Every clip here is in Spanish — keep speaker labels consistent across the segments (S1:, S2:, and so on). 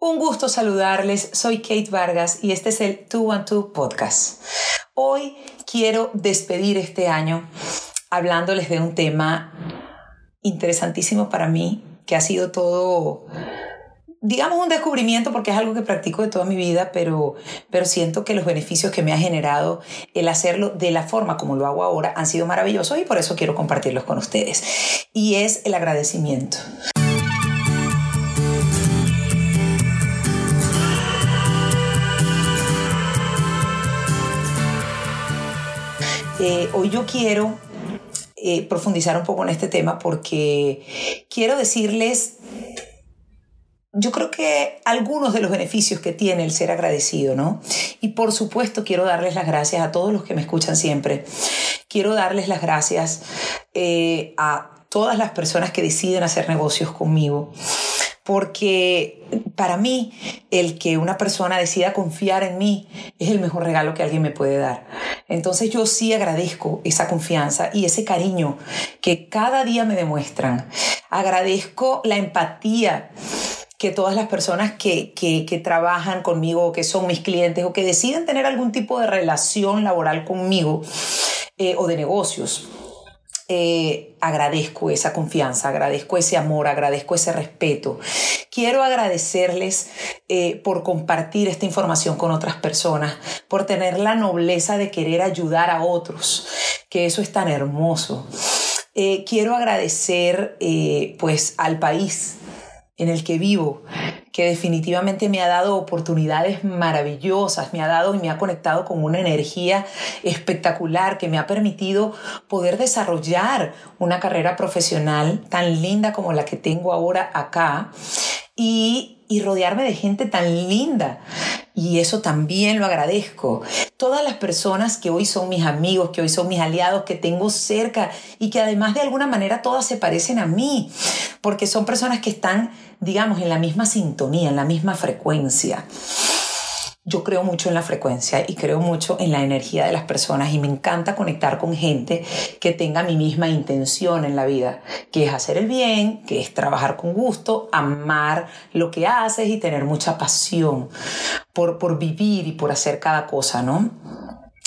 S1: Un gusto saludarles, soy Kate Vargas y este es el 212 Podcast. Hoy quiero despedir este año hablándoles de un tema interesantísimo para mí, que ha sido todo, digamos, un descubrimiento porque es algo que practico de toda mi vida, pero, pero siento que los beneficios que me ha generado el hacerlo de la forma como lo hago ahora han sido maravillosos y por eso quiero compartirlos con ustedes. Y es el agradecimiento. Eh, hoy yo quiero eh, profundizar un poco en este tema porque quiero decirles, yo creo que algunos de los beneficios que tiene el ser agradecido, ¿no? Y por supuesto quiero darles las gracias a todos los que me escuchan siempre. Quiero darles las gracias eh, a todas las personas que deciden hacer negocios conmigo porque para mí el que una persona decida confiar en mí es el mejor regalo que alguien me puede dar. Entonces yo sí agradezco esa confianza y ese cariño que cada día me demuestran. Agradezco la empatía que todas las personas que, que, trabajan conmigo que son mis clientes o que deciden tener algún tipo de relación laboral conmigo eh, o de negocios eh, agradezco esa confianza, agradezco ese amor, agradezco ese respeto. Quiero agradecerles eh, por compartir esta información con otras personas, por tener la nobleza de querer ayudar a otros, que eso es tan hermoso. Eh, quiero agradecer pues al país en el que vivo, que definitivamente me ha dado oportunidades maravillosas, me ha dado y me ha conectado con una energía espectacular que me ha permitido poder desarrollar una carrera profesional tan linda como la que tengo ahora acá. Y, y rodearme de gente tan linda y eso también lo agradezco. Todas las personas que hoy son mis amigos, que hoy son mis aliados, que tengo cerca y que además de alguna manera todas se parecen a mí, porque son personas que están, digamos, en la misma sintonía, en la misma frecuencia yo creo mucho en la frecuencia y creo mucho en la energía de las personas y me encanta conectar con gente que tenga mi misma intención en la vida, que es hacer el bien, que es trabajar con gusto, amar lo que haces y tener mucha pasión por, por vivir y por hacer cada cosa, ¿no?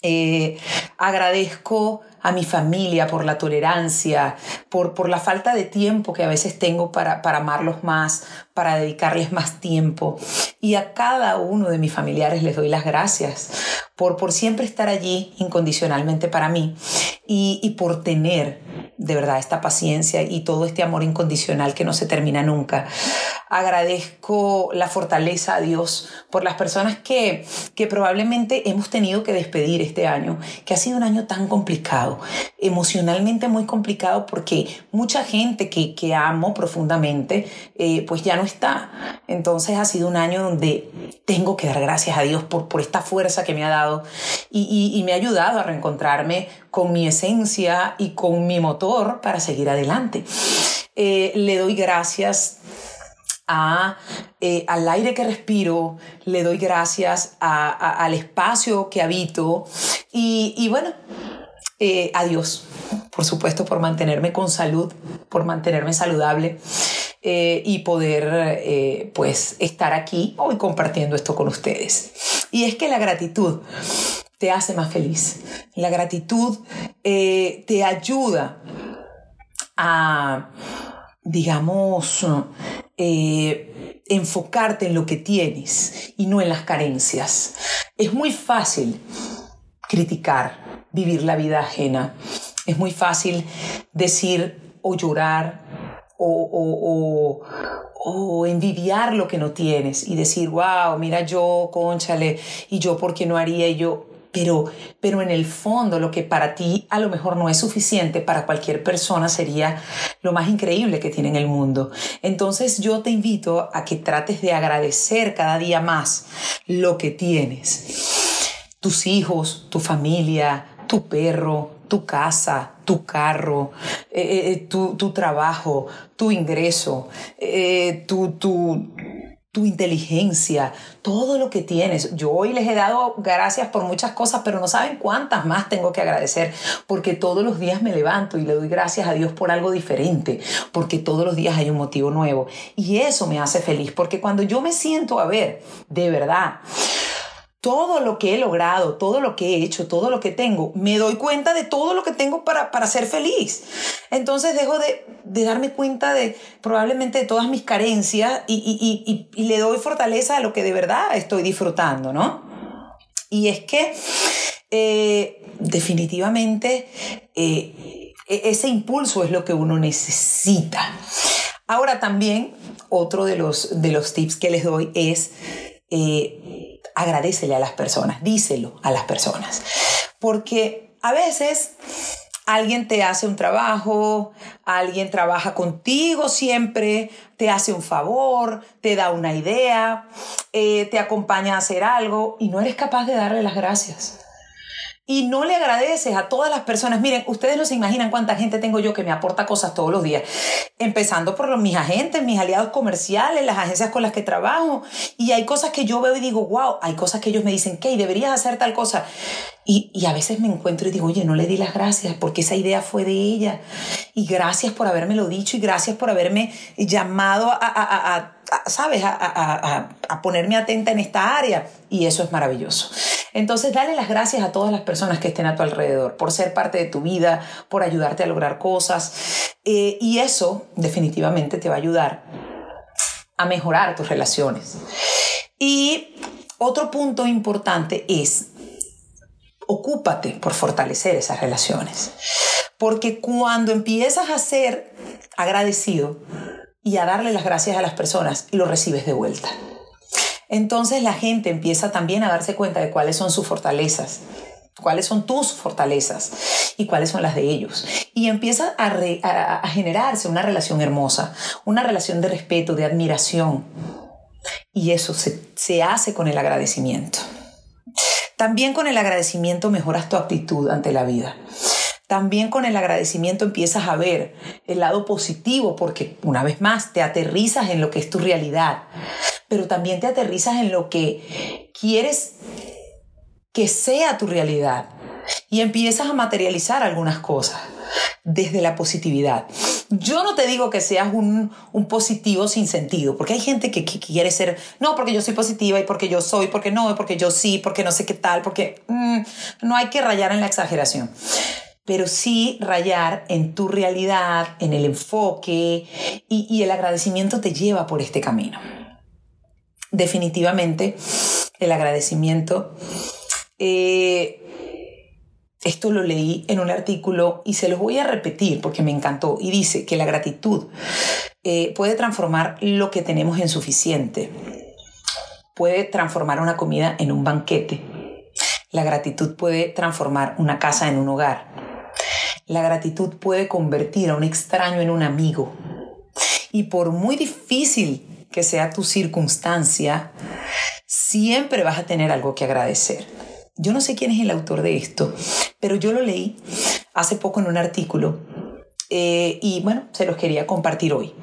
S1: Eh, agradezco a mi familia por la tolerancia, por, por la falta de tiempo que a veces tengo para, para amarlos más, para dedicarles más tiempo. Y a cada uno de mis familiares les doy las gracias por, por siempre estar allí incondicionalmente para mí y, y por tener de verdad esta paciencia y todo este amor incondicional que no se termina nunca. Agradezco la fortaleza a Dios por las personas que, que probablemente hemos tenido que despedir este año, que ha sido un año tan complicado, emocionalmente muy complicado porque mucha gente que, que amo profundamente eh, pues ya no está. Entonces ha sido un año donde tengo que dar gracias a Dios por, por esta fuerza que me ha dado y, y me ha ayudado a reencontrarme con mi esencia y con mi motor para seguir adelante. Eh, le doy gracias eh, al aire que respiro, le doy gracias al espacio que habito y, bueno, eh, a Dios, por supuesto, por mantenerme con salud, por mantenerme saludable. y poder pues estar aquí hoy compartiendo esto con ustedes. Y es que la gratitud te hace más feliz. La gratitud eh, te ayuda a, digamos, eh, enfocarte en lo que tienes y no en las carencias. Es muy fácil criticar, vivir la vida ajena. Es muy fácil decir o llorar o, o, envidiar lo que no tienes y decir, wow, mira yo, conchale, y yo por qué no haría, yo, pero, pero en el fondo lo que para ti a lo mejor no es suficiente, para cualquier persona sería lo más increíble que tiene en el mundo. Entonces yo te invito a que trates de agradecer cada día más lo que tienes. Tus hijos, tu familia, tu perro, tu casa, tu carro, eh, eh, eh, tu, tu, trabajo, tu ingreso, tu, tu tu inteligencia, todo lo que tienes. Yo hoy les he dado gracias por muchas cosas, pero no saben cuántas más tengo que agradecer, porque todos los días me levanto y le doy gracias a Dios por algo diferente, porque todos los días hay un motivo nuevo. Y eso me hace feliz, porque cuando yo me siento a ver, de verdad, todo lo que he logrado, todo lo que he hecho, todo lo que tengo, me doy cuenta de todo lo que tengo para, para ser feliz. Entonces dejo de, darme cuenta de probablemente de todas mis carencias y, le doy fortaleza a lo que de verdad estoy disfrutando, ¿no? Y es que eh, definitivamente eh, e-, ese impulso es lo que uno necesita. Ahora también otro de los, de los tips que les doy es... Eh, agradecele a las personas, díselo a las personas. Porque a veces alguien te hace un trabajo, alguien trabaja contigo siempre, te hace un favor, te da una idea, eh, te acompaña a hacer algo y no eres capaz de darle las gracias y no le agradeces a todas las personas. Miren, ustedes no se imaginan cuánta gente tengo yo que me aporta cosas todos los días, empezando por mis agentes, mis aliados comerciales, las agencias con las que trabajo. Y hay cosas que yo veo y digo, wow, hay cosas que ellos me dicen, que deberías hacer tal cosa. Y, y, a veces me encuentro y digo, oye, no le di las gracias porque esa idea fue de ella. Y gracias por lo dicho y gracias por haberme llamado a, a, a ¿sabes?, a, ponerme atenta en esta área. Y eso es maravilloso. Entonces, dale las gracias a todas las personas que estén a tu alrededor por ser parte de tu vida, por ayudarte a lograr cosas. Eh, y eso definitivamente te va a ayudar a mejorar tus relaciones. Y otro punto importante es ocúpate por fortalecer esas relaciones. Porque cuando empiezas a ser agradecido y a darle las gracias a las personas, lo recibes de vuelta. Entonces la gente empieza también a darse cuenta de cuáles son sus fortalezas, cuáles son tus fortalezas y cuáles son las de ellos. Y empieza a, generarse una relación hermosa, una relación de respeto, de admiración. Y eso se hace con el agradecimiento. También con el agradecimiento mejoras tu actitud ante la vida. También con el agradecimiento empiezas a ver el lado positivo porque una vez más te aterrizas en lo que es tu realidad, pero también te aterrizas en lo que quieres que sea tu realidad y empiezas a materializar algunas cosas desde la positividad. Yo no te digo que seas un, positivo sin sentido, porque hay gente que, quiere ser, no, porque yo soy positiva y porque yo soy, porque no, porque yo sí, porque no sé qué tal, porque mm, no hay que rayar en la exageración pero sí rayar en tu realidad, en el enfoque y, el agradecimiento te lleva por este camino. Definitivamente, el agradecimiento eh, esto lo leí en un artículo y se los voy a repetir porque me encantó y dice que la gratitud eh, puede transformar lo que tenemos en suficiente, puede transformar una comida en un banquete, la gratitud puede transformar una casa en un hogar, la gratitud puede convertir a un extraño en un amigo y por muy difícil que sea tu circunstancia, siempre vas a tener algo que agradecer. Yo no sé quién es el autor de esto, pero yo lo leí hace poco en un artículo eh, y bueno, se los quería compartir hoy.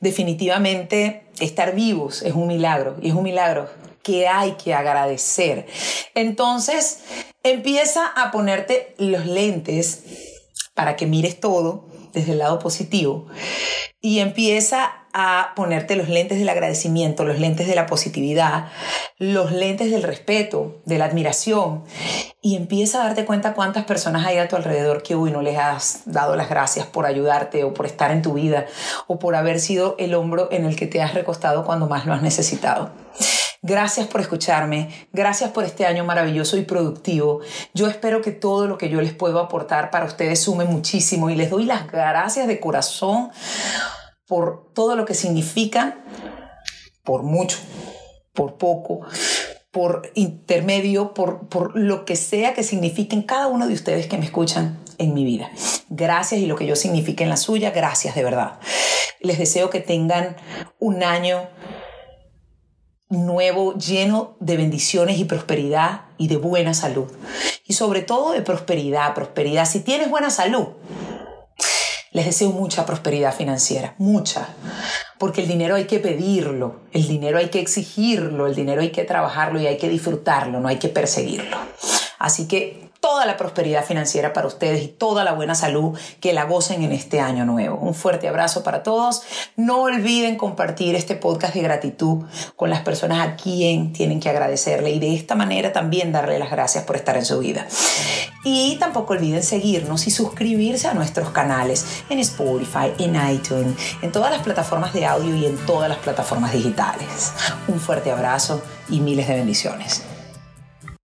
S1: Definitivamente estar vivos es un milagro y es un milagro que hay que agradecer. Entonces, empieza a ponerte los lentes para que mires todo desde el lado positivo y empieza a ponerte los lentes del agradecimiento, los lentes de la positividad, los lentes del respeto, de la admiración y empieza a darte cuenta cuántas personas hay a tu alrededor que hoy no les has dado las gracias por ayudarte o por estar en tu vida o por haber sido el hombro en el que te has recostado cuando más lo has necesitado. Gracias por escucharme, gracias por este año maravilloso y productivo. Yo espero que todo lo que yo les puedo aportar para ustedes sume muchísimo y les doy las gracias de corazón por todo lo que significa, por mucho, por poco, por intermedio, por, por lo que sea que signifiquen cada uno de ustedes que me escuchan en mi vida. Gracias y lo que yo signifique en la suya, gracias de verdad. Les deseo que tengan un año nuevo lleno de bendiciones y prosperidad y de buena salud. Y sobre todo de prosperidad, prosperidad. Si tienes buena salud, les deseo mucha prosperidad financiera, mucha. porque el dinero hay que pedirlo, el dinero hay que exigirlo, el dinero hay que trabajarlo y hay que disfrutarlo, no hay que perseguirlo. Así que toda la prosperidad financiera para ustedes y toda la buena salud que la gocen en este año nuevo. Un fuerte abrazo para todos. No olviden compartir este podcast de gratitud con las personas a quien tienen que agradecerle y de esta manera también darle las gracias por estar en su vida. Y tampoco olviden seguirnos y suscribirse a nuestros canales en Spotify, en iTunes, en todas las plataformas de audio y en todas las plataformas digitales. Un fuerte abrazo y miles de bendiciones.